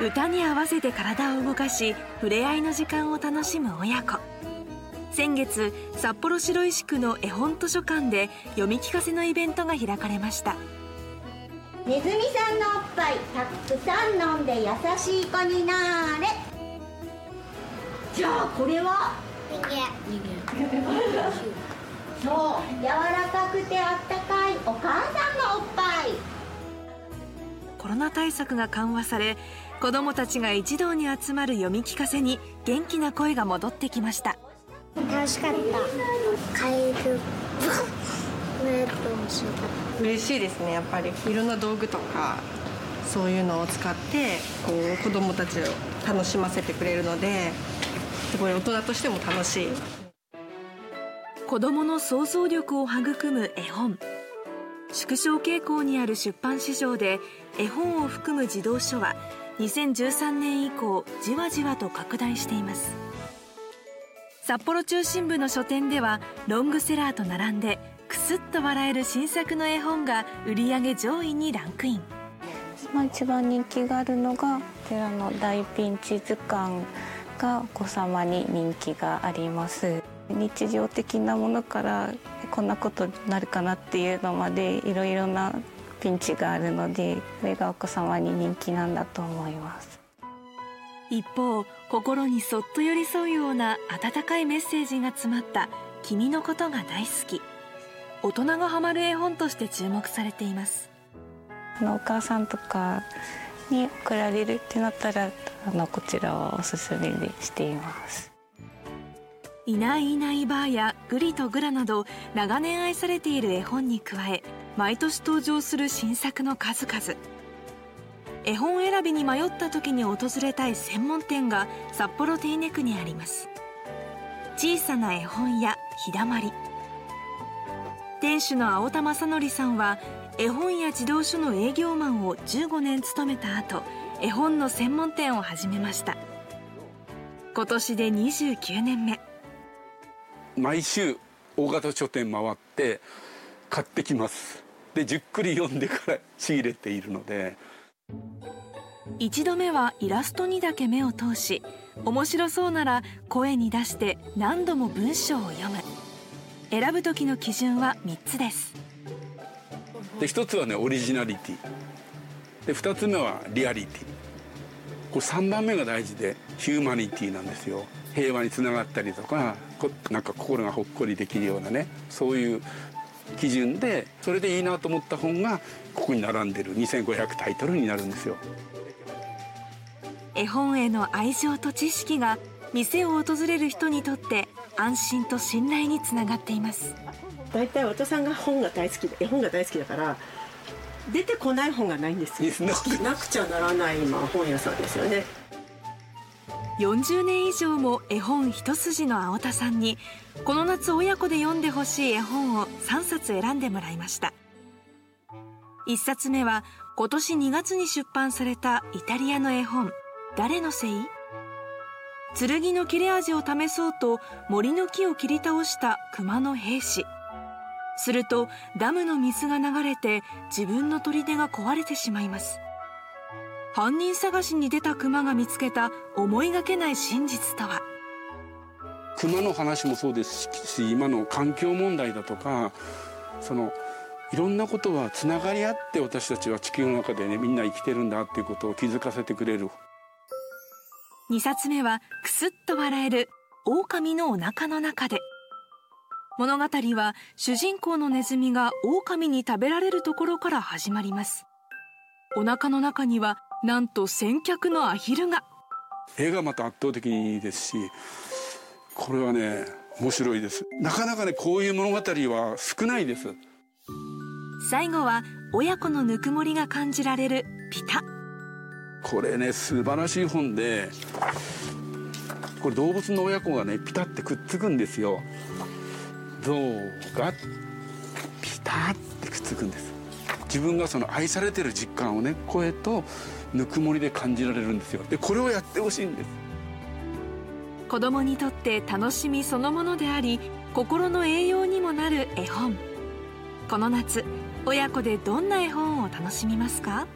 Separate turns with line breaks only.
歌に合わせて体を動かし触れ合いの時間を楽しむ親子。先月札幌白石区の絵本図書館で読み聞かせのイベントが開かれました。
ネズミさんのおっぱいたくさん飲んで優しい子になれ。じゃあこれは？そう。柔らかくてあったかいお母さんのおっぱい
コロナ対策が緩和され子どもたちが一堂に集まる読み聞かせに元気な声が戻ってきました。
楽しかった。カエル
嬉しいですね。やっぱり。いろんな道具とかそういうのを使ってこう子どもたちを楽しませてくれるのですごい大人としても楽しい。
子どもの想像力を育む絵本縮小傾向にある出版市場で絵本を含む児童書は2013年以降じわじわと拡大しています。札幌中心部の書店ではロングセラーと並んでくすっと笑える新作の絵本が売り上げ上位にランクイン。
まあ、一番人気があるのがこちらの大ピンチ図鑑がお子様に人気があります。日常的なものからこんなことになるかなっていうのまでいろいろなピンチがあるのでこれがお子様に人気なんだと思います。
一方心にそっと寄り添うような温かいメッセージが詰まった「君のことが大好き」大人がハマる絵本として注目されています。
あのお母さんとかに送られるってなったらあのこちらをおすすめでしています
いないいないばあやグリとグラなど長年愛されている絵本に加え毎年登場する新作の数々。絵本選びに迷った時に訪れたい専門店が札幌手稲区にあります。小さな絵本屋ひだまり。店主の青田正則さんは絵本や児童書の営業マンを15年務めた後絵本の専門店を始めました。今年で29年目。
毎週大型書店回って買ってきます。でじっくり読んでから仕入れているので。
一度目はイラストにだけ目を通し面白そうなら声に出して何度も文章を読む。選ぶ時の基準は3つです。
で一つはねオリジナリティ。で二つ目はリアリティ。これ3番目が大事でヒューマニティなんですよ。平和につながったりとかこなんか心がほっこりできるようなねそういう基準でそれでいいなと思った本がここに並んでる2500タイトルになるんですよ。
絵本への愛情と知識が店を訪れる人にとって安心と信頼につながっています。
大体お父さんが本が大好きで絵本が大好きだから出てこない本がないんですよ。なくちゃならない今本屋さんですよね
40年以上も絵本一筋の青田さんにこの夏親子で読んでほしい絵本を3冊選んでもらいました。1冊目は今年2月に出版されたイタリアの絵本「誰のせい?」剣の切れ味を試そうと森の木を切り倒した熊の兵士。するとダムの水が流れて自分の砦が壊れてしまいます。犯人探しに出た熊が見つけた思いがけない真実とは？
熊の話もそうですし今の環境問題だとかそのいろんなことはつながり合って私たちは地球の中でねみんな生きてるんだっていうことを気づかせてくれる。
2冊目はくすっと笑える狼のお腹の中で。物語は主人公のネズミが狼に食べられるところから始まります。お腹の中にはなんと先客のアヒルが。
絵がまた圧倒的にいいですしこれはね面白いです。なかなかねこういう物語は少ないです。
最後は親子のぬくもりが感じられるピタ。
これね素晴らしい本でこれ動物の親子がねピタってくっつくんですよ。象が？ピタってくっつくんです自分がその愛されてる実感をね声とぬくもりで感じられるんですよ。でこれをやってほしいんです。
子供にとって楽しみそのものであり心の栄養にもなる絵本。この夏親子でどんな絵本を楽しみますか？